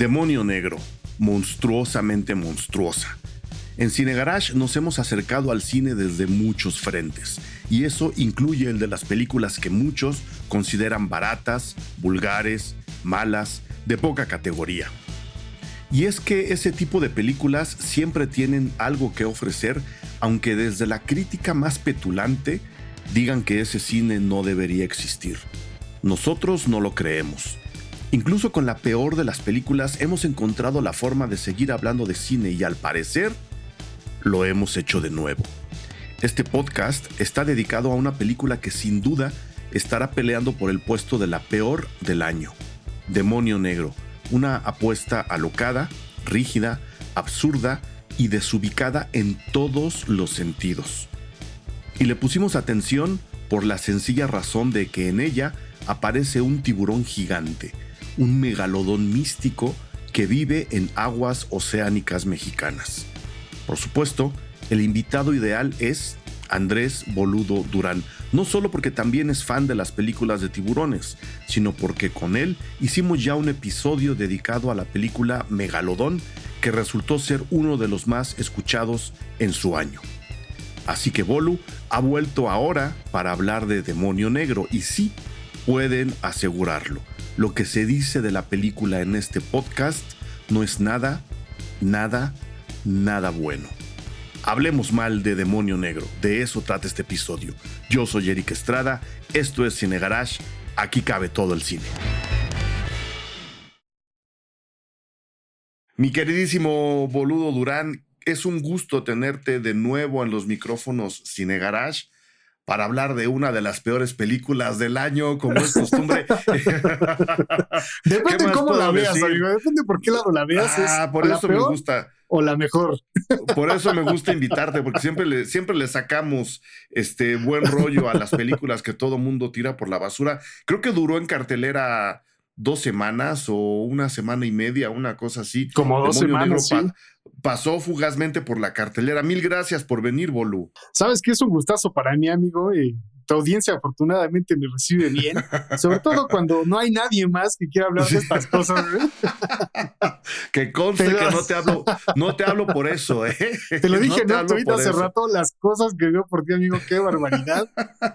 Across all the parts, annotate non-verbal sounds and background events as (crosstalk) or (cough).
Demonio Negro, monstruosamente monstruosa. En Cine Garage nos hemos acercado al cine desde muchos frentes, y eso incluye el de las películas que muchos consideran baratas, vulgares, malas, de poca categoría. Y es que ese tipo de películas siempre tienen algo que ofrecer, aunque desde la crítica más petulante digan que ese cine no debería existir. Nosotros no lo creemos. Incluso con la peor de las películas hemos encontrado la forma de seguir hablando de cine y al parecer lo hemos hecho de nuevo. Este podcast está dedicado a una película que sin duda estará peleando por el puesto de la peor del año. Demonio Negro, una apuesta alocada, rígida, absurda y desubicada en todos los sentidos. Y le pusimos atención por la sencilla razón de que en ella aparece un tiburón gigante, un megalodón místico que vive en aguas oceánicas mexicanas. Por supuesto, el invitado ideal es Andrés Boludo Durán, no solo porque también es fan de las películas de tiburones, sino porque con él hicimos ya un episodio dedicado a la película Megalodón, que resultó ser uno de los más escuchados en su año. Así que Bolu ha vuelto ahora para hablar de Demonio Negro y sí, pueden asegurarlo. Lo que se dice de la película en este podcast no es nada, nada, nada bueno. Hablemos mal de Demonio Negro, de eso trata este episodio. Yo soy Eric Estrada, esto es Cine Garage, aquí cabe todo el cine. Mi queridísimo boludo Durán, es un gusto tenerte de nuevo en los micrófonos Cine Garage para hablar de una de las peores películas del año, como es costumbre. (laughs) Depende cómo la veas, amigo. Depende por qué lado la veas. Ah, por eso me gusta. O la mejor. (laughs) Por eso me gusta invitarte, porque siempre le, siempre le sacamos este buen rollo a las películas que todo mundo tira por la basura. Creo que duró en cartelera dos semanas o una semana y media, una cosa así. Como dos semanas. sí pasó fugazmente por la cartelera. Mil gracias por venir, Bolu. Sabes que es un gustazo para mí, amigo. Y audiencia afortunadamente me recibe bien, sobre todo cuando no hay nadie más que quiera hablar de estas cosas. (laughs) que conste que no te hablo, no te hablo por eso, ¿eh? Te lo (laughs) dije no, no hace rato, las cosas que veo por ti, amigo, qué barbaridad.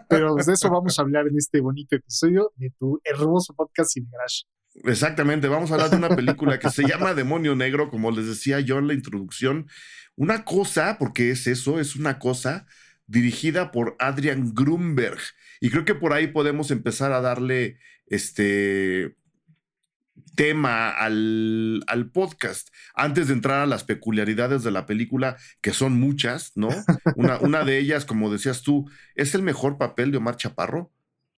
Pero de eso vamos a hablar en este bonito episodio de tu hermoso podcast Cine Garage. Exactamente, vamos a hablar de una película que se (laughs) llama Demonio Negro, como les decía yo en la introducción. Una cosa, porque es eso, es una cosa dirigida por Adrian Grunberg. Y creo que por ahí podemos empezar a darle este tema al, al, podcast. Antes de entrar a las peculiaridades de la película, que son muchas, ¿no? (laughs) Una, una de ellas, como decías tú, es el mejor papel de Omar Chaparro.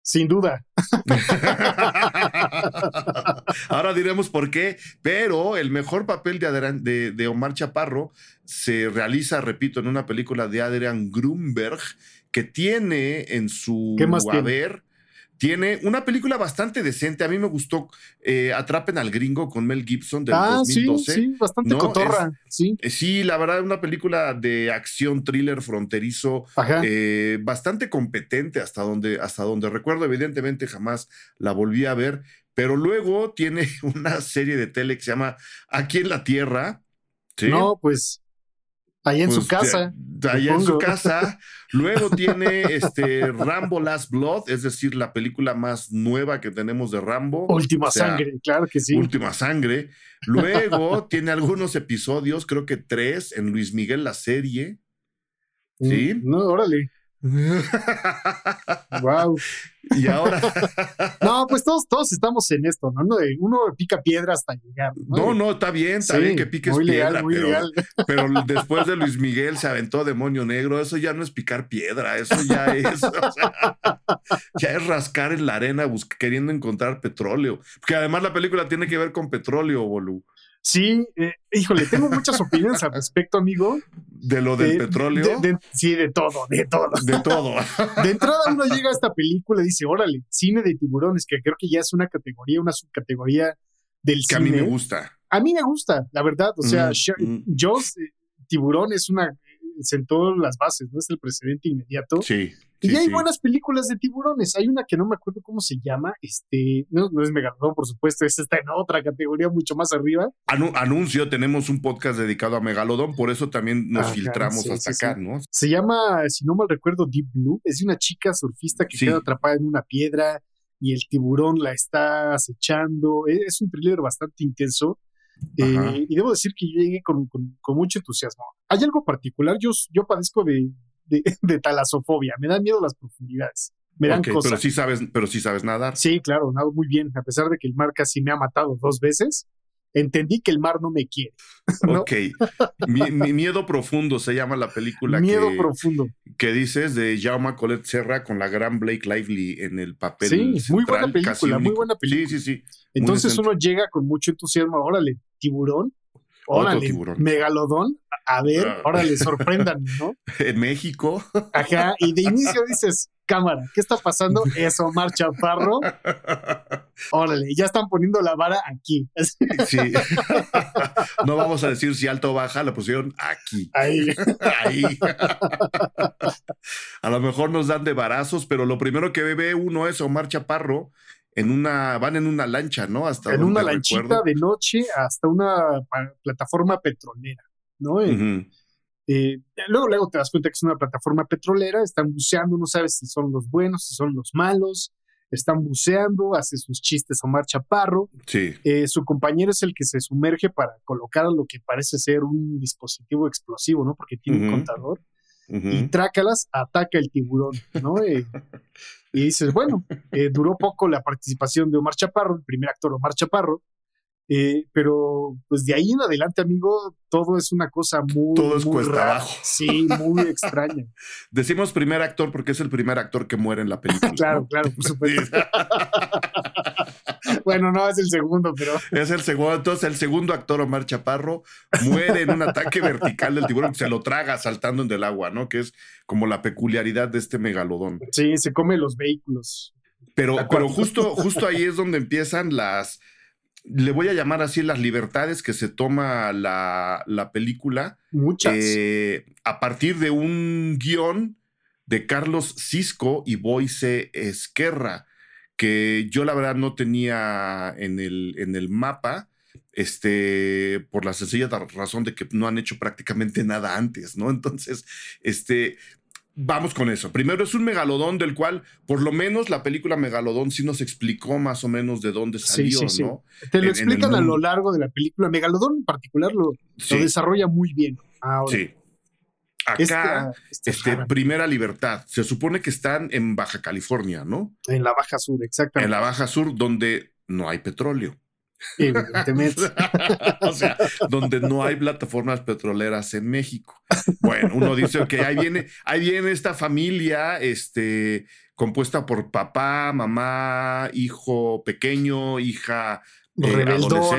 Sin duda. (laughs) Ahora diremos por qué, pero el mejor papel de, de, Omar Chaparro se realiza, repito, en una película de Adrian Grunberg, que tiene en su haber tiene una película bastante decente. A mí me gustó eh, Atrapen al Gringo con Mel Gibson del ah, 2012. Sí, sí, bastante cotorra. sí. Eh, sí, la verdad, una película de acción, thriller, fronterizo, eh, bastante competente hasta donde, hasta donde recuerdo. Evidentemente, jamás la volví a ver. Pero luego tiene (laughs) una serie de tele que se llama Aquí en la Tierra. ¿sí? No, pues Ahí en su pues, casa. Ahí en su casa. (laughs) Luego tiene este Rambo Last Blood, es decir, la película más nueva que tenemos de Rambo. Última sangre, claro que sí. Última sangre. Luego (laughs) tiene algunos episodios, creo que tres, en Luis Miguel la serie. Mm, ¿Sí? No, órale (laughs) wow. Y ahora. (laughs) no, pues todos, todos estamos en esto, ¿no? Uno pica piedra hasta llegar. No, no, está bien, está bien que piques piedra, pero, (laughs) pero, después de Luis Miguel se aventó Demonio Negro, eso ya no es picar piedra, eso ya es. ya es rascar en la arena queriendo encontrar petróleo. Porque además la película tiene que ver con petróleo, Bolu. Sí, eh, híjole, tengo muchas opiniones al respecto, amigo. ¿De lo del petróleo? sí, de todo, de todo. De todo. (laughs) de entrada uno llega a esta película y dice, órale, cine de tiburones, que creo que ya es una categoría, una subcategoría del cine. Que a mí me gusta. A mí me gusta, la verdad. O sea, mm, mm. yo, eh, tiburón es una sentó las bases, ¿no? Es el precedente inmediato. Sí. y hay buenas películas de tiburones. Hay una que no me acuerdo cómo se llama. Este, no, no es Megalodón, por supuesto, esa está en otra categoría mucho más arriba. anuncio, tenemos un podcast dedicado a Megalodón, por eso también nos filtramos hasta acá, ¿no? Se llama, si no mal recuerdo, Deep Blue. Es de una chica surfista que queda atrapada en una piedra y el tiburón la está acechando. E, es un thriller bastante intenso. Eh, y debo decir que yo llegué con, mucho entusiasmo. Hay algo particular, yo, yo padezco de, de, (laughs) talasofobia, me dan miedo las profundidades. Me dan cosas. Pero sí sabes, pero sí sabes nadar. Sí, claro, nado muy bien, a pesar de que el mar casi me ha matado dos veces entendí que el mar no me quiere. (laughs) Ok. Mi, miedo profundo se llama la película. Miedo profundo. Que dices de Jaume Colette Serra con la gran Blake Lively en el papel. Sí, muy buena película, muy buena película. Sí, sí, sí. Entonces uno llega con mucho entusiasmo. Órale, tiburón. Órale, tiburón. megalodón. A ver, ah. órale, (laughs) sorprendan, ¿no? En México. Ajá, y de inicio dices, cámara, ¿qué está pasando? Eso, Mar Chaparro. Órale, ya están poniendo la vara aquí. (laughs) Sí. No vamos a decir si alto o baja, la pusieron aquí. Ahí. Ahí. A lo mejor nos dan de barazos, pero lo primero que ve uno es Omar Chaparro en una, van en una lancha, ¿no? Hasta en una lanchita de noche hasta una plataforma petrolera, ¿no? Eh, luego, luego te das cuenta que es una plataforma petrolera, están buceando, no sabes si son los buenos, si son los malos, están buceando, hace sus chistes Omar Chaparro. Sí. Eh, su compañero es el que se sumerge para colocar lo que parece ser un dispositivo explosivo, ¿no? Porque tiene un contador. Y trácalas, ataca el tiburón, ¿no? (laughs) Eh, y dices, bueno, duró poco la participación de Omar Chaparro, el primer actor Omar Chaparro, eh, pero pues de ahí en adelante, amigo, todo es una cosa muy. Todo es cuesta abajo. Sí, muy extraña. (laughs) Decimos primer actor porque es el primer actor que muere en la película. (laughs) claro, claro, por (laughs) supuesto. Bueno, no, es el segundo, pero. Es el segundo. Entonces, el segundo actor, Omar Chaparro, muere en un ataque vertical del tiburón que se lo traga saltando en el agua, ¿no? Que es como la peculiaridad de este megalodón. Sí, se come los vehículos. Pero, pero justo, justo ahí es donde empiezan las le voy a llamar así las libertades que se toma la, película. Muchas. Eh, a partir de un guion de Carlos Cisco y Boise Esquerra, que yo la verdad no tenía en el, en el mapa, este, por la sencilla razón de que no han hecho prácticamente (laughs) nada antes, ¿no? Entonces, este, Vamos con eso. Primero es un megalodón del cual, por lo menos la película Megalodón sí nos explicó más o menos de dónde salió, ¿no? Te lo explican a lo largo de la película. Megalodón en particular lo, desarrolla muy bien. Sí. Acá, este, Primera Libertad. Se supone que están en Baja California, ¿no? En la Baja Sur, exactamente. En la Baja Sur, donde no hay petróleo. Evidentemente. (laughs) o sea, donde no hay plataformas petroleras en México. Bueno, uno dice, que ahí viene, ahí viene esta familia, este, compuesta por papá, mamá, hijo pequeño, hija eh,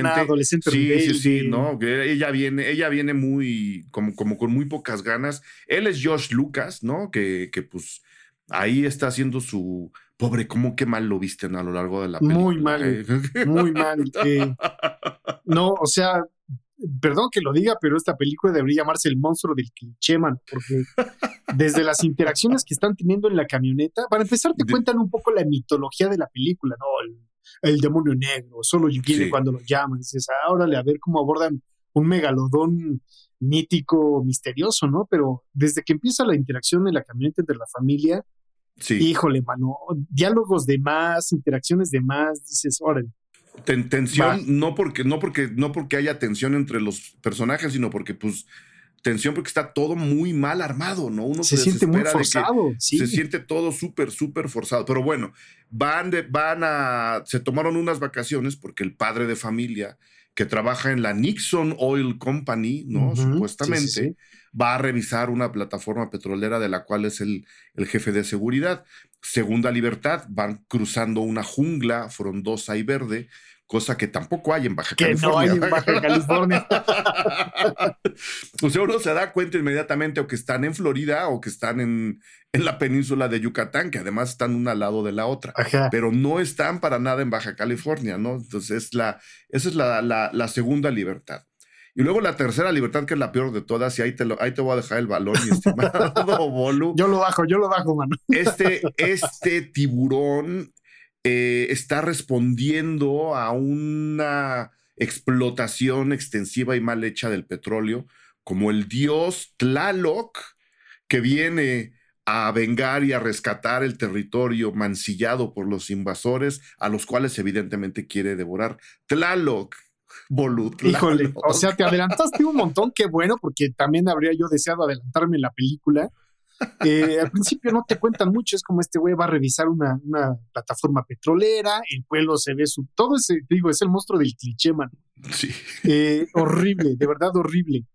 adolescente. sí, sí, sí, ¿no? Ella viene, ella viene muy, como, como con muy pocas ganas. Él es Josh Lucas, ¿no? Que, que pues ahí está haciendo su, Pobre, ¿cómo qué mal lo viste a lo largo de la película? Muy mal, eh? muy mal. Eh, no, o sea, perdón que lo diga, pero esta película debería llamarse El monstruo del cliché, man, porque desde las interacciones que están teniendo en la camioneta, para empezar te cuentan un poco la mitología de la película, ¿no? El, demonio negro, solo viene cuando lo llaman. Dices, ah, órale, a ver cómo abordan un megalodón mítico, misterioso, ¿no? Pero desde que empieza la interacción en la camioneta entre la familia, Híjole, mano, diálogos de más, interacciones de más, dices, órale. tensión, no porque, no, porque, no porque haya tensión entre los personajes, sino porque, pues, tensión porque está todo muy mal armado, ¿no? Uno se, siente muy forzado. Se siente todo súper, súper forzado. Pero bueno, van, de, van a. Se tomaron unas vacaciones porque el padre de familia, que trabaja en la Nixon Oil Company, ¿no? Supuestamente va a revisar una plataforma petrolera de la cual es el, el jefe de seguridad. Segunda libertad, van cruzando una jungla frondosa y verde, cosa que tampoco hay en Baja California. no hay en Baja California. (laughs) pues uno se da cuenta inmediatamente o que están en Florida o que están en, en la península de Yucatán, que además están una al lado de la otra, pero no están para nada en Baja California, ¿no? Entonces, la, esa es la, la, la segunda libertad. Y luego la tercera libertad, que es la peor de todas, y ahí te, lo, ahí te voy a dejar el balón, mi estimado (laughs) Bolu. Yo lo bajo, yo lo bajo, mano. Este, este tiburón eh, está respondiendo a una explotación extensiva y mal hecha del petróleo, como el dios Tlaloc, que viene a vengar y a rescatar el territorio mancillado por los invasores, a los cuales evidentemente quiere devorar. Tlaloc, Bolut. Híjole, o sea, te adelantaste un montón, qué bueno, porque también habría yo deseado adelantarme en la película. Eh, al principio no te cuentan mucho, es como este güey va a revisar una, plataforma petrolera, el pueblo se ve su. Todo ese, digo, es el monstruo del cliché, man. Sí. Eh, horrible, de verdad horrible.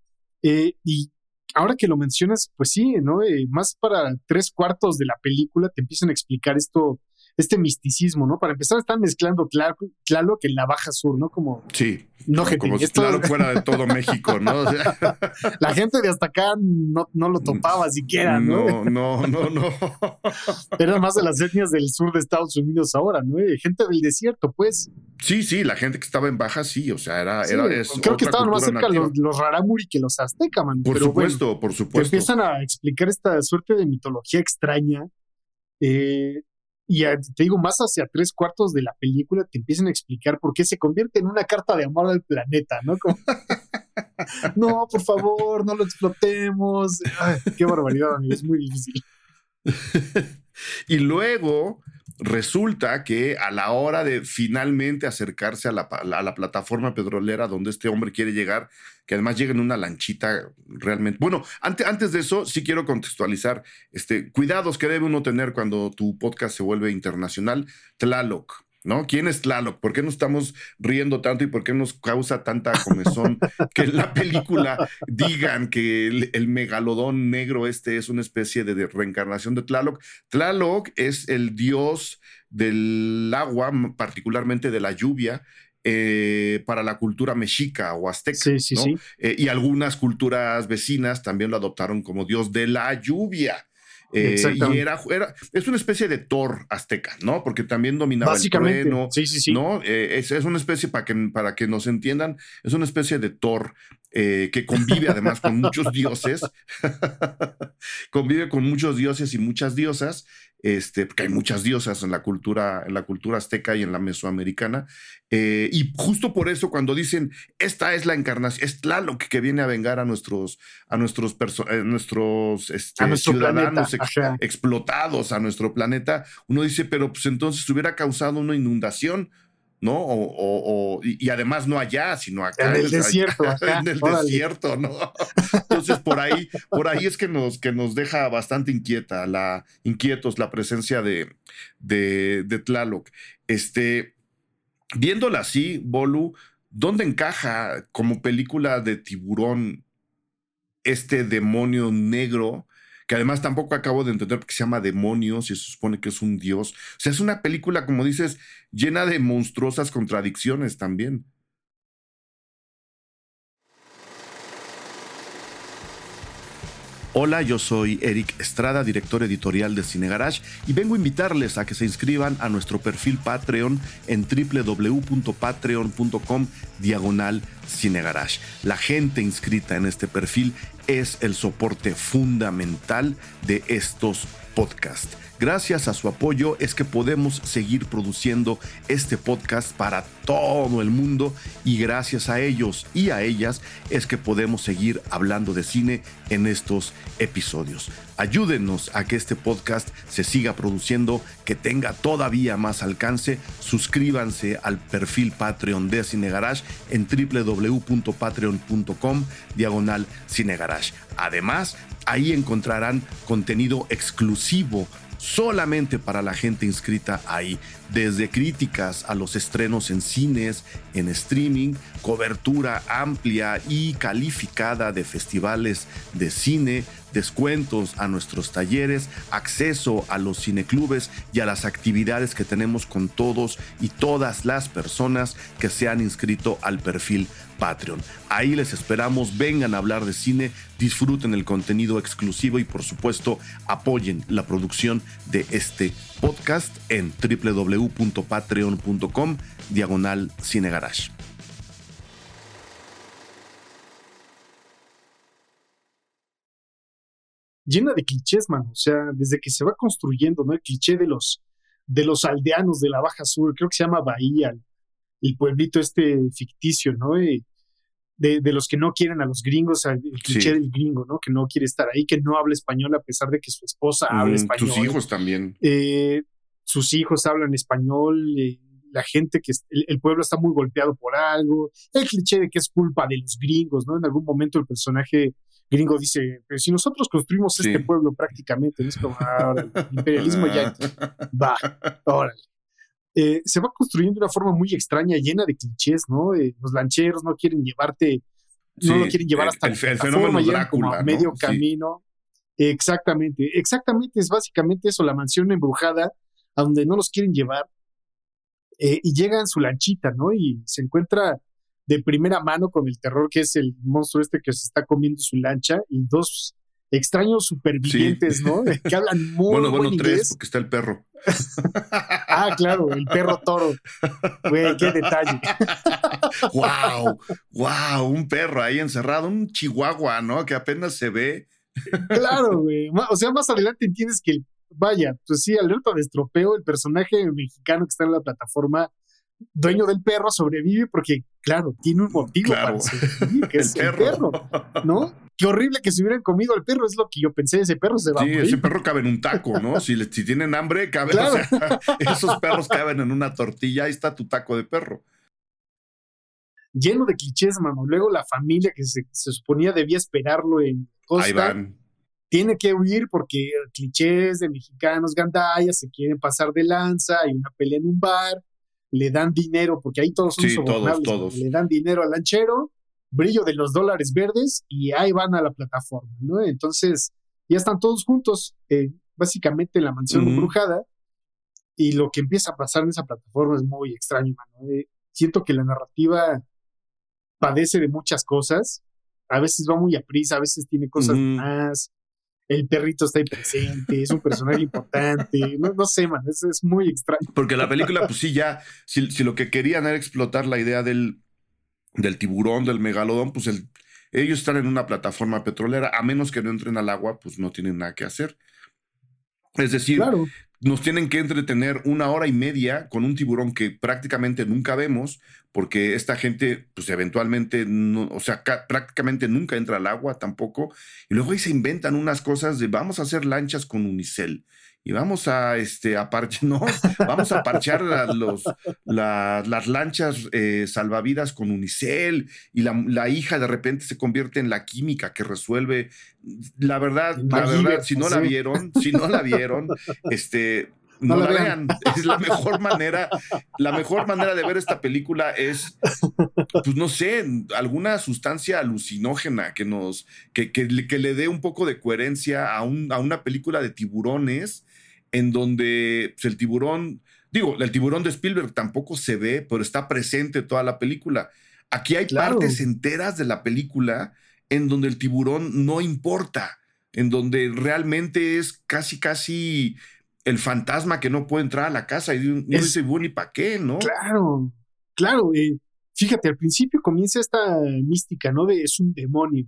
Eh, y ahora que lo mencionas, pues sí, ¿no? Eh, más para tres cuartos de la película te empiezan a explicar esto, este misticismo, ¿no? Para empezar, están mezclando claro que en la Baja Sur, ¿no? Como. Sí. No, como si claro fuera de todo México, ¿no? (laughs) la gente de hasta acá no, no lo topaba siquiera, ¿no? No, no, no, no. (laughs) Era más de las etnias del sur de Estados Unidos ahora, ¿no? Eh, gente del desierto, pues. Sí, sí, la gente que estaba en Baja, sí, o sea, era. era creo que estaban más cerca los, los, Raramuri que los Azteca, man. Por supuesto, por supuesto. Empiezan a explicar esta suerte de mitología extraña. Eh, y te digo, más hacia tres cuartos de la película te empiezan a explicar por qué se convierte en una carta de amor al planeta, ¿no? (laughs) no, por favor, no lo explotemos. qué barbaridad, amigo, es muy difícil. (laughs) y luego resulta que a la hora de finalmente acercarse a la, plataforma petrolera donde este hombre quiere llegar, que además llega en una lanchita realmente. Bueno, antes, antes de eso, sí quiero contextualizar este, cuidados que debe uno tener cuando tu podcast se vuelve internacional. Tlaloc. ¿No? ¿Quién es Tlaloc? ¿Por qué nos estamos riendo tanto y por qué nos causa tanta comezón (laughs) que en la película digan que el, megalodón negro este es una especie de, reencarnación de Tlaloc? Tlaloc es el dios del agua, particularmente de la lluvia, eh, para la cultura mexica o azteca. Sí, sí, sí. Eh, y algunas culturas vecinas también lo adoptaron como dios de la lluvia. Eh, y era, es una especie de Thor azteca, ¿no? Porque también dominaba el trueno. Sí, sí, sí. ¿no? Eh, es, una especie, para que, para que nos entiendan, es una especie de Thor eh, que convive además con muchos dioses. (laughs) convive con muchos dioses y muchas diosas este, porque hay muchas diosas en la cultura, en la cultura azteca y en la mesoamericana. Eh, y justo por eso, cuando dicen esta es la encarnación, es Tlaloc que viene a vengar a nuestros, a nuestros, eh, nuestros este, ciudadanos explotados a nuestro planeta, uno dice, pero pues entonces hubiera causado una inundación ¿no? O, y, además no allá, sino acá. En el desierto. (laughs) en el desierto, ¿no? Entonces por ahí, por ahí es que nos, que nos deja bastante inquieta, la, inquietos la presencia de, de, de Tlaloc. Este, viéndola así, Bolu, ¿dónde encaja como película de tiburón este demonio negro? Que además tampoco acabo de entender porque se llama Demonios y se supone que es un dios. O sea, es una película, como dices, llena de monstruosas contradicciones también. Hola, yo soy Eric Estrada, director editorial de Cine Garage, y vengo a invitarles a que se inscriban a nuestro perfil Patreon en www.patreon.com diagonal Cinegarage. La gente inscrita en este perfil es el soporte fundamental de estos podcasts. Gracias a su apoyo es que podemos seguir produciendo este podcast para todo el mundo y gracias a ellos y a ellas es que podemos seguir hablando de cine en estos episodios. Ayúdenos a que este podcast se siga produciendo, que tenga todavía más alcance. Suscríbanse al perfil Patreon de Cine Garage en www.patreon.com diagonal Cine Garage. Además, ahí encontrarán contenido exclusivo solamente para la gente inscrita ahí, desde críticas a los estrenos en cines, en streaming, cobertura amplia y calificada de festivales de cine, descuentos a nuestros talleres, acceso a los cineclubes y a las actividades que tenemos con todos y todas las personas que se han inscrito al perfil Patreon. Ahí les esperamos, vengan a hablar de cine, disfruten el contenido exclusivo y por supuesto apoyen la producción de este podcast en www.patreon.com diagonal cinegarage. Llena de clichés, mano. O sea, desde que se va construyendo, ¿no? El cliché de los, de los aldeanos de la Baja Sur, creo que se llama Bahía, el, pueblito este ficticio, ¿no? Eh, de, de, los que no quieren a los gringos, el cliché del gringo, ¿no? Que no quiere estar ahí, que no habla español a pesar de que su esposa habla español. Sus hijos también. Eh, sus hijos hablan español, eh, la gente que el, pueblo está muy golpeado por algo, el cliché de que es culpa de los gringos, ¿no? En algún momento el personaje gringo dice, pero si nosotros construimos este pueblo prácticamente, es como, ah, el imperialismo ya (laughs) va, órale. Eh, se va construyendo de una forma muy extraña, llena de clichés, ¿no? Eh, los lancheros no quieren llevarte, no lo quieren llevar hasta el, el, fenómeno Drácula, como a medio camino. Exactamente, exactamente, es básicamente eso, la mansión embrujada, a donde no los quieren llevar, eh, y llega en su lanchita, ¿no? Y se encuentra de primera mano con el terror que es el monstruo este que se está comiendo su lancha y dos extraños supervivientes, ¿no? Que hablan (laughs) muy Bueno, bueno, buen tres, inglés. porque está el perro. (laughs) ah, claro, el perro toro. Güey, qué detalle. (laughs) wow, wow, un perro ahí encerrado, un chihuahua, ¿no? Que apenas se ve. claro, güey. O sea, más adelante entiendes que, vaya, pues sí, alerta de estropeo, el personaje mexicano que está en la plataforma dueño del perro sobrevive porque, claro, tiene un motivo Claro. para sobrevivir, que El (laughs) es el perro, ¿no? Qué horrible que se hubieran comido al perro, es lo que yo pensé, ese perro se va Sí, a morir. ese perro cabe en un taco, ¿no? (laughs) Si, le- si tienen hambre, caben, o sea, (laughs) esos perros caben en una tortilla, ahí está tu taco de perro. Lleno de clichés, mano. Luego la familia que se, se suponía debía esperarlo en Costa, Ahí van. tiene que huir porque clichés de mexicanos gandallas se quieren pasar de lanza, hay una pelea en un bar, le dan dinero, porque ahí todos son Sí, sobornables, todos. le dan dinero al lanchero, brillo de los dólares verdes y ahí van a la plataforma, ¿no? Entonces, ya están todos juntos, eh, básicamente en la mansión embrujada, y lo que empieza a pasar en esa plataforma es muy extraño, mano. Eh, siento que la narrativa padece de muchas cosas, a veces va muy a prisa, a veces tiene cosas más, el perrito está ahí presente, es un personaje importante, no, no sé, man, es, es muy extraño. Porque la película, pues sí, ya, si, si lo que querían era explotar la idea del, del tiburón, del megalodón, pues el, ellos están en una plataforma petrolera, a menos que no entren al agua, pues no tienen nada que hacer. Es decir, Claro, nos tienen que entretener una hora y media con un tiburón que prácticamente nunca vemos, porque esta gente, pues eventualmente, no, o sea, ca- prácticamente nunca entra al agua tampoco. Y luego ahí se inventan unas cosas de vamos a hacer lanchas con unicel. Y vamos a, este, a parchar, (laughs) no, vamos a parchar la- los, la- las lanchas eh, salvavidas con unicel. Y la, la hija de repente se convierte en la química que resuelve. La verdad, la verdad, si no la vieron, si no la vieron, este, no, No la la vean. Es la mejor manera, la mejor manera de ver esta película es, pues no sé, alguna sustancia alucinógena que nos, que, que, le- que le dé un poco de coherencia a, un, a una película de tiburones en donde pues, el tiburón, digo, el tiburón de Spielberg tampoco se ve, pero está presente toda la película. Aquí hay Claro. partes enteras de la película en donde el tiburón no importa, en donde realmente es casi, casi el fantasma que no puede entrar a la casa y uno Es- dice, bueno, ¿y para qué, no? claro, claro. eh, fíjate, al principio comienza esta mística, ¿no? De es un demonio.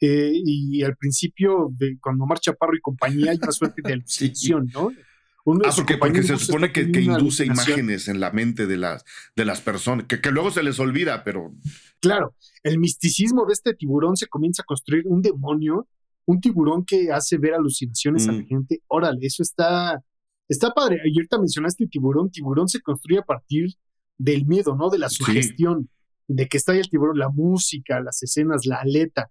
Eh, y al principio, de cuando Omar Chaparro y compañía, hay una suerte de (laughs) alucinación, ¿no? Uno de Ah, porque, porque se supone que, induce imágenes en la mente de las, de las personas, que, que luego se les olvida, pero Claro, el misticismo de este tiburón se comienza a construir un demonio, un tiburón que hace ver alucinaciones a la Mm. gente. Órale, eso está, está padre. Y ahorita mencionaste tiburón. Tiburón se construye a partir del miedo, ¿no? De la Sí. sugestión, de que está ahí el tiburón, la música, las escenas, la aleta.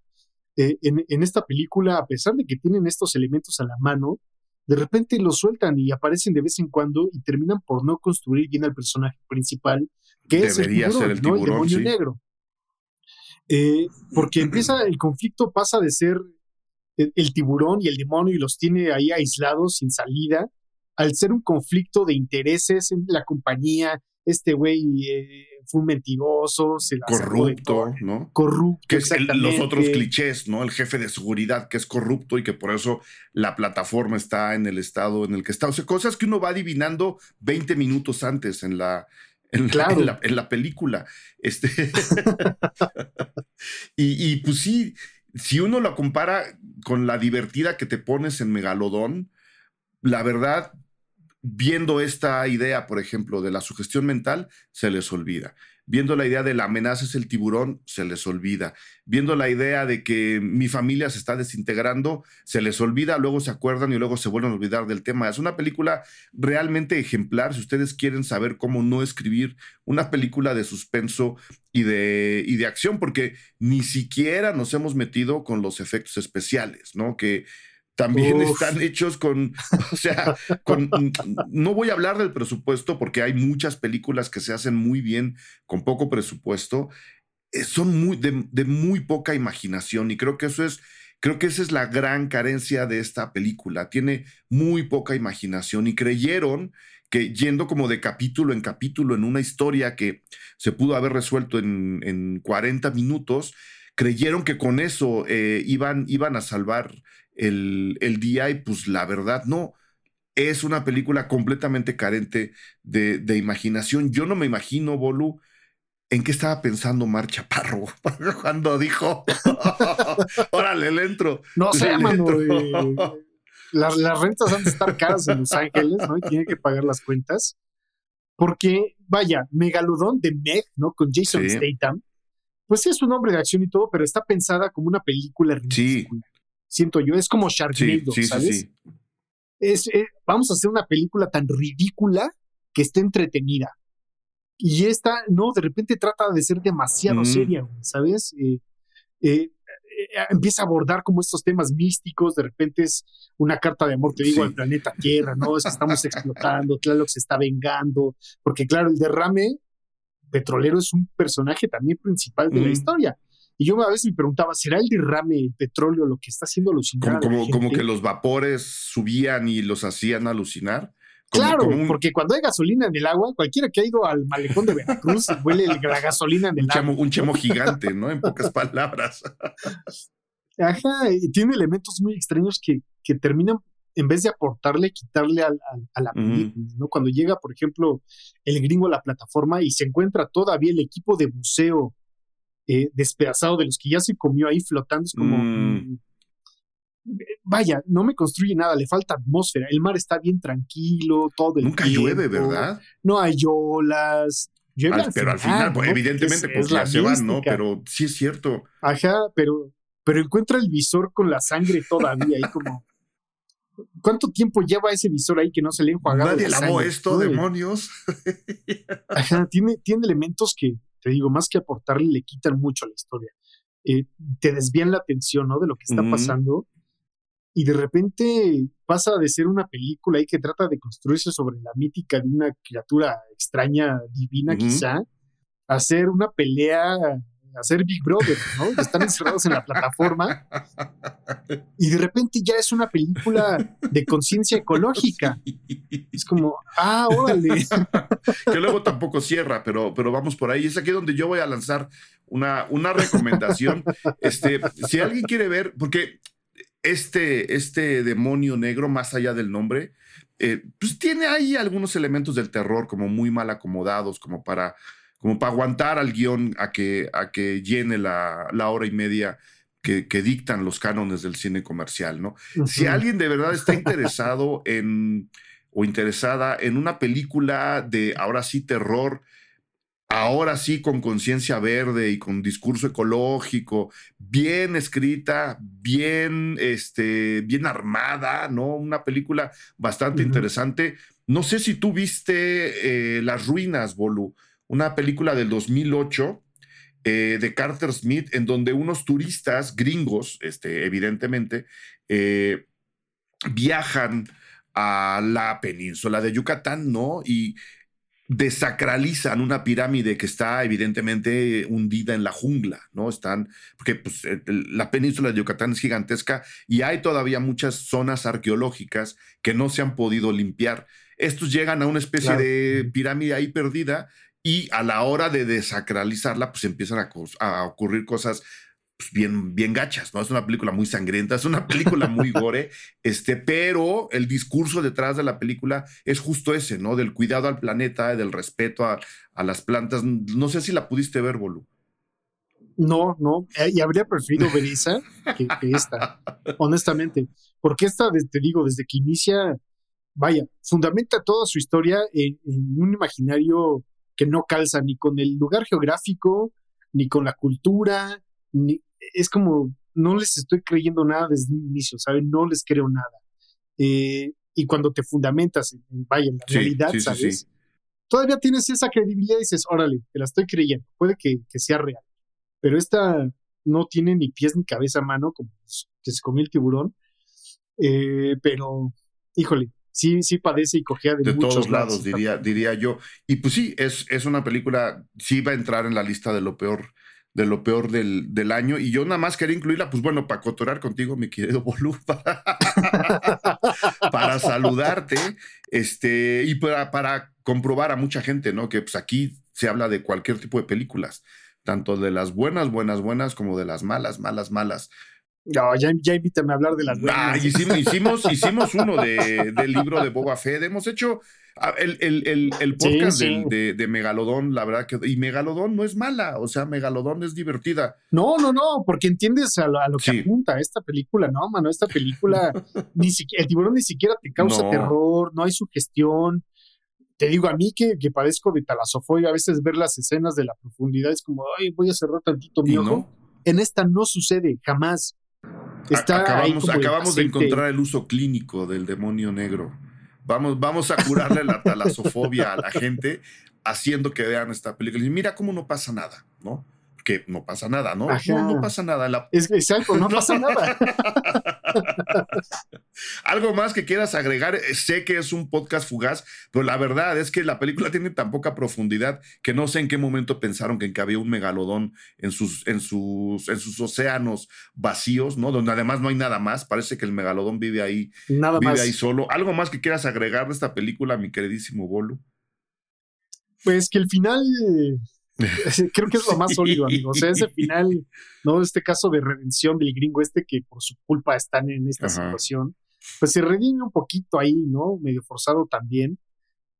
Eh, en, en esta película, a pesar de que tienen estos elementos a la mano, de repente los sueltan y aparecen de vez en cuando y terminan por no construir bien al personaje principal, que es el tiburón, ser el demonio sí. negro. Eh, porque empieza (clears throat) el conflicto, pasa de ser el, el tiburón y el demonio y los tiene ahí aislados, sin salida, al ser un conflicto de intereses en la compañía. Este güey eh, fue un mentiroso, se la de corrupto, ¿no? corrupto, Que es el- los otros clichés, ¿no? El jefe de seguridad que es corrupto y que por eso la plataforma está en el estado en el que está. O sea, cosas que uno va adivinando 20 minutos antes en la, en la, en la- en la película. Este, (laughs) y, y, pues sí, si uno lo compara con la divertida que te pones en Megalodón, la verdad, viendo esta idea, por ejemplo, de la sugestión mental, se les olvida. Viendo la idea de la amenaza es el tiburón, se les olvida. Viendo la idea de que mi familia se está desintegrando, se les olvida, luego se acuerdan y luego se vuelven a olvidar del tema. Es una película realmente ejemplar si ustedes quieren saber cómo no escribir una película de suspenso y de, y de acción, porque ni siquiera nos hemos metido con los efectos especiales, ¿no? Que también están hechos con, (laughs) o sea, con, no voy a hablar del presupuesto porque hay muchas películas que se hacen muy bien con poco presupuesto, eh, son muy, de, muy poca imaginación y creo que eso es, creo que esa es la gran carencia de esta película, tiene muy poca imaginación y creyeron que yendo como de capítulo en capítulo en una historia que se pudo haber resuelto en, en 40 minutos, creyeron que con eso eh, iban, iban a salvar el, el día y pues la verdad no. Es una película completamente carente de, de imaginación. Yo no me imagino, Bolu, en qué estaba pensando Mar Chaparro (laughs) cuando dijo, (laughs) órale, le entro. No sé, mano. Eh, las, las, rentas han de estar caras en Los Ángeles, ¿no? Y tiene que pagar las cuentas. Porque, vaya, Megalodón de Meg, ¿no? Con Jason Statham. Pues sí, es un hombre de acción y todo, pero está pensada como una película ridícula. Sí siento yo. Es como Sharknado, ¿sabes? Es, eh, vamos a hacer una película tan ridícula que esté entretenida. Y esta, no, de repente trata de ser demasiado mm. seria, ¿sabes? Eh, eh, empieza a abordar como estos temas místicos, de repente es una carta de amor, te digo, al planeta Tierra, ¿no? Es que estamos explotando, (laughs) Tlaloc se está vengando, porque claro, el derrame petrolero es un personaje también principal de la historia. Y yo a veces me preguntaba, ¿será el derrame, el petróleo, lo que está haciendo alucinar? Como, como, que los vapores subían y los hacían alucinar. claro, porque cuando hay gasolina en el agua, cualquiera que ha ido al malecón de Veracruz (laughs) huele la gasolina en el un agua. un chemo gigante, ¿no? En pocas palabras. (laughs) Ajá, y tiene elementos muy extraños que, que terminan, en vez de aportarle, quitarle a, la película, ¿no? Cuando llega, por ejemplo, el gringo a la plataforma y se encuentra todavía el equipo de buceo eh, despedazado de los que ya se comió ahí flotando. Es como. Mm. Mm, vaya, no me construye nada, le falta atmósfera. El mar está bien tranquilo, todo el Nunca llueve, ¿verdad? No hay olas. pero al final, pues, evidentemente, pues ya se van, ¿no? Pero sí es cierto. Ajá, pero, pero encuentra el visor con la sangre todavía ahí como. ¿Cuánto tiempo lleva ese visor ahí que no se le ha enjuagado? Nadie lavó esto, demonios. (laughs) Ajá, tiene, tiene elementos que, te digo, más que aportarle, le quitan mucho a la historia. Eh, te desvían la atención, ¿no? De lo que está pasando. Y de repente pasa de ser una película ahí que trata de construirse sobre la mítica de una criatura extraña, divina quizá, a ser una pelea hacer Big Brother, ¿no? Están encerrados en la plataforma y de repente ya es una película de conciencia ecológica. Es como, ah, órale. que luego tampoco cierra, pero, pero vamos por ahí. Es aquí donde yo voy a lanzar una, una recomendación. Este, si alguien quiere ver, porque este, este demonio negro, más allá del nombre, eh, pues tiene ahí algunos elementos del terror como muy mal acomodados, como para como para aguantar al guion a que, a que llene la, hora y media que, dictan los cánones del cine comercial, ¿no? Si alguien de verdad está (laughs) interesado en o interesada en una película de ahora sí terror, ahora sí con conciencia verde y con discurso ecológico, bien escrita, bien, este, bien armada, ¿no? Una película bastante interesante. No sé si tú viste eh, Las Ruinas, Bolu una película del 2008 eh, de Carter Smith, en donde unos turistas gringos, este, evidentemente, eh, viajan a la península de Yucatán, ¿no? Y desacralizan una pirámide que está evidentemente hundida en la jungla, ¿no? Están, porque pues, la península de Yucatán es gigantesca y hay todavía muchas zonas arqueológicas que no se han podido limpiar. Estos llegan a una especie de pirámide ahí perdida y a la hora de desacralizarla, pues empiezan a, ocurrir cosas pues, bien, bien gachas, ¿no? Es una película muy sangrienta, es una película muy (laughs) gore, este, pero el discurso detrás de la película es justo ese, ¿no? Del cuidado al planeta, del respeto a, las plantas. No sé si la pudiste ver, Bolu. No, no, eh, y habría preferido ver esa que, esta, (laughs) honestamente, porque esta, te digo, desde que inicia, vaya, fundamenta toda su historia en, un imaginario que no calza ni con el lugar geográfico, ni con la cultura, ni, es como, no les estoy creyendo nada desde un inicio, ¿saben? No les creo nada. Eh, y cuando te fundamentas en, vaya, en la realidad, ¿sabes? Todavía tienes esa credibilidad y dices, órale, te la estoy creyendo, puede que, sea real. Pero esta no tiene ni pies ni cabeza a mano, como que se comió el tiburón. Eh, pero, híjole, sí, sí padece y cogea de, de todos lados, diría, diría yo. Y pues sí, es, es una película, sí va a entrar en la lista de lo peor de lo peor del, del, año. Y yo nada más quería incluirla, pues bueno, para cotorar contigo, mi querido Bolú, (laughs) para, saludarte este, y para, para comprobar a mucha gente, ¿no? Que pues aquí se habla de cualquier tipo de películas, tanto de las buenas, buenas, buenas, como de las malas, malas, malas. No, ya, ya invítame a hablar de las. Ah, hicimos, hicimos, (laughs) hicimos uno de, del libro de Boba Fett. Hemos hecho Ah, el, el, el, podcast De, Megalodón, la verdad que. Y Megalodón no es mala, o sea, Megalodón es divertida. No, no, no, porque entiendes a lo, que apunta esta película, ¿no, mano? Esta película, (laughs) ni siquiera, el tiburón ni siquiera te causa terror, no hay sugestión. Te digo, a mí que, que padezco de talasofobia, a veces ver las escenas de la profundidad es como, ay, voy a cerrar tantito mi ojo. En esta no sucede, jamás. Está acabamos acabamos de encontrar el uso clínico del demonio negro. Vamos, vamos a curarle la talasofobia a la gente haciendo que vean esta película. Y mira cómo no pasa nada, ¿no? Que no pasa nada, ¿no? No, no pasa nada. La... Es exacto, no pasa (laughs) nada. (laughs) Algo más que quieras agregar. Eh, sé que es un podcast fugaz, pero la verdad es que la película (laughs) tiene tan poca profundidad que no sé en qué momento pensaron que, había un megalodón en sus, en, sus, en sus océanos vacíos, ¿no? Donde además no hay nada más. Parece que el megalodón vive ahí, nada vive ahí solo. ¿Algo más que quieras agregar de esta película, mi queridísimo Bolo? Pues que el final (laughs) Creo que es lo más sólido, amigo. O sea, ese final, ¿no? Este caso de redención del gringo este que por su culpa están en esta situación, pues se redime un poquito ahí, ¿no? Medio forzado también,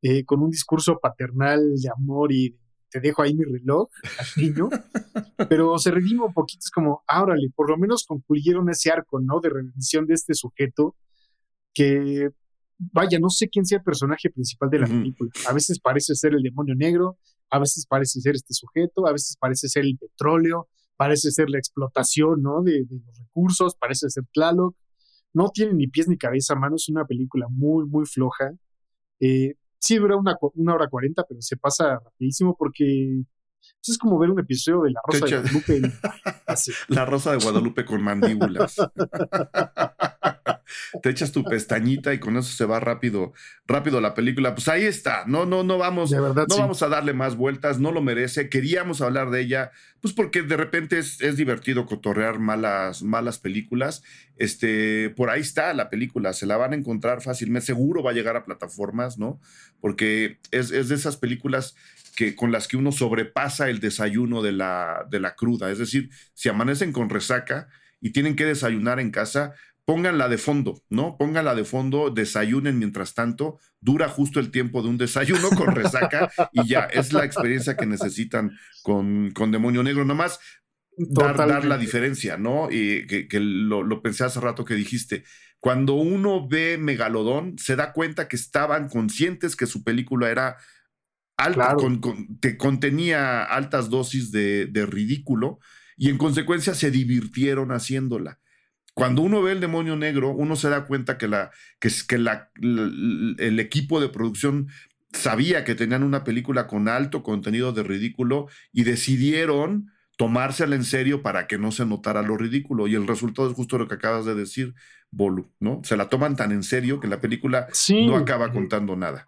eh, con un discurso paternal de amor y te dejo ahí mi reloj al niño, (laughs) pero se redime un poquito, es como, árale, por lo menos concluyeron ese arco, ¿no? De redención de este sujeto que vaya, no sé quién sea el personaje principal de la película. A veces parece ser el demonio negro, a veces parece ser este sujeto, a veces parece ser el petróleo, parece ser la explotación, ¿no? De, los recursos, parece ser Tlaloc. No tiene ni pies ni cabeza, mano, es una película muy, muy floja. Eh, sí dura una, una hora cuarenta, pero se pasa rapidísimo porque pues, es como ver un episodio de La Rosa de Guadalupe. (laughs) La Rosa de Guadalupe con mandíbulas. (laughs) te echas tu pestañita y con eso se va rápido, rápido la película. Pues ahí está. No, no, no vamos, no vamos a darle más vueltas, no lo merece. Queríamos hablar de ella, pues porque de repente es, divertido cotorrear malas, malas películas. Este, por ahí está la película, se la van a encontrar fácilmente. Seguro va a llegar a plataformas, ¿no? Porque es, es de esas películas que, con las que uno sobrepasa el desayuno de la, de la cruda. Es decir, si amanecen con resaca y tienen que desayunar en casa, pónganla de fondo, ¿no? Pónganla de fondo, desayunen mientras tanto, dura justo el tiempo de un desayuno con resaca y ya, es la experiencia que necesitan con, con Demonio Negro. Nomás dar, dar la diferencia, ¿no? Y que, lo, pensé hace rato que dijiste. Cuando uno ve Megalodón, se da cuenta que estaban conscientes que su película era alta, que contenía altas dosis de, de ridículo y en consecuencia se divirtieron haciéndola. Cuando uno ve el demonio negro, uno se da cuenta que, la, que, que la, el equipo de producción sabía que tenían una película con alto contenido de ridículo y decidieron tomársela en serio para que no se notara lo ridículo. Y el resultado es justo lo que acabas de decir, Bolu, ¿no? Se la toman tan en serio que la película no acaba contando nada.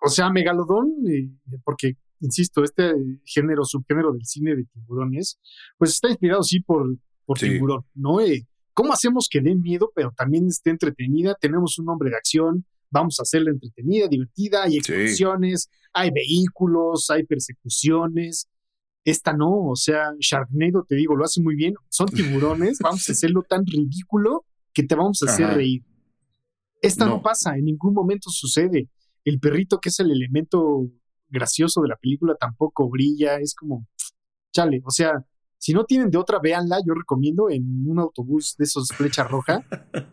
O sea, Megalodón, porque, insisto, este género, subgénero del cine de tiburones, pues está inspirado, sí, por, por tiburón, ¿no? Eh, ¿Cómo hacemos que dé miedo, pero también esté entretenida? Tenemos un hombre de acción, vamos a hacerla entretenida, divertida, hay explosiones, hay vehículos, hay persecuciones. Esta no, o sea, Sharknado, te digo, lo hace muy bien. Son (laughs) tiburones, vamos a hacerlo tan ridículo que te vamos a hacer reír. Esta no. pasa, en ningún momento sucede. El perrito, que es el elemento gracioso de la película, tampoco brilla, es como, chale, o sea, Si no tienen de otra, véanla. Yo recomiendo en un autobús de esos flecha roja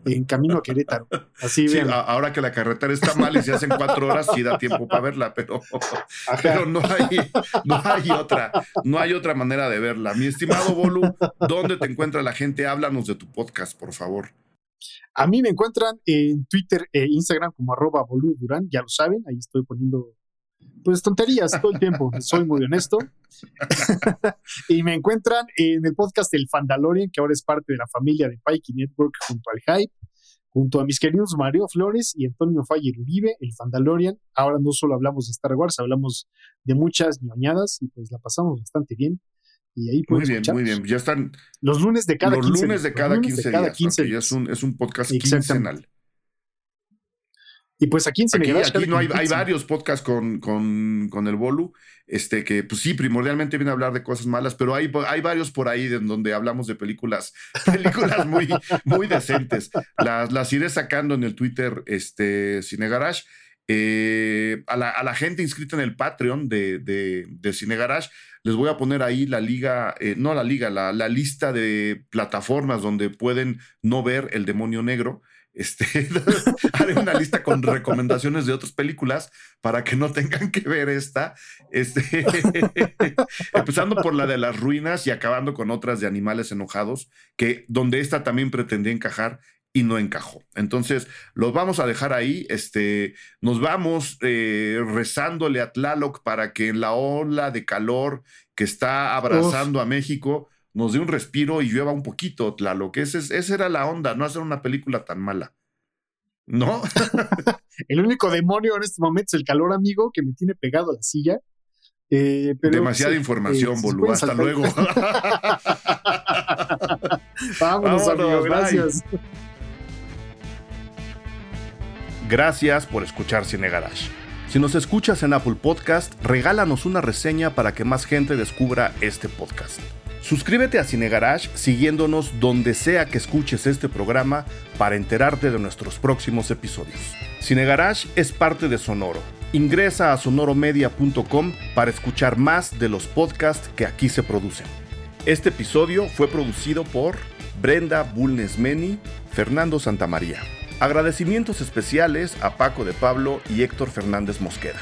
en camino a Querétaro. Así sí, ahora que la carretera está mal y se hacen cuatro horas, sí da tiempo para verla, pero, pero no, hay, no hay otra, no hay otra manera de verla. Mi estimado Bolu, ¿dónde te encuentra la gente? Háblanos de tu podcast, por favor. A mí me encuentran en Twitter e Instagram como arroba Durán, ya lo saben, ahí estoy poniendo pues tonterías todo el tiempo, soy muy honesto. (laughs) y me encuentran en el podcast El Fandalorian, que ahora es parte de la familia de Pikey Network junto al Hype, junto a mis queridos Mario Flores y Antonio Faller Uribe, El Fandalorian. Ahora no solo hablamos de Star Wars, hablamos de muchas ñoñadas y pues la pasamos bastante bien. Y ahí muy bien, muy bien. Ya están los lunes de cada los lunes de cada 15 días. Es, un, es un podcast quincenal. Y pues aquí en Senegal. Aquí, no hay, varios podcasts con, con, el Bolu, este, que pues sí, primordialmente viene a hablar de cosas malas, pero hay, hay varios por ahí en donde hablamos de películas, (laughs) películas muy, muy decentes. Las, las iré sacando en el Twitter este, Cine Garage. Eh, a, la, gente inscrita en el Patreon de, de, de Cine Garage, les voy a poner ahí la liga, eh, no la liga, la, la lista de plataformas donde pueden no ver El Demonio Negro. Este, (laughs) haré una lista con recomendaciones de otras películas para que no tengan que ver esta. Este, (laughs) empezando por la de las ruinas y acabando con otras de animales enojados, que donde esta también pretendía encajar y no encajó. Entonces, los vamos a dejar ahí. Este, nos vamos eh, rezándole a Tlaloc para que en la ola de calor que está abrazando a México nos dé un respiro y llueva un poquito, Tlaloc. Ese, esa era la onda, no hacer una película tan mala. ¿No? (laughs) el único demonio en este momento es el calor, amigo, que me tiene pegado a la silla. Eh, Demasiada información, eh, Hasta luego. (laughs) Vámonos, amigos. Gracias. Gracias por escuchar Cine Garage. Si nos escuchas en Apple Podcast, regálanos una reseña para que más gente descubra este podcast. Suscríbete a Cine Garage siguiéndonos donde sea que escuches este programa para enterarte de nuestros próximos episodios. Cine Garage es parte de Sonoro. Ingresa a sonoromedia.com para escuchar más de los podcasts que aquí se producen. Este episodio fue producido por Brenda Bulnesmeni, Fernando Santamaría. Agradecimientos especiales a Paco de Pablo y Héctor Fernández Mosqueda.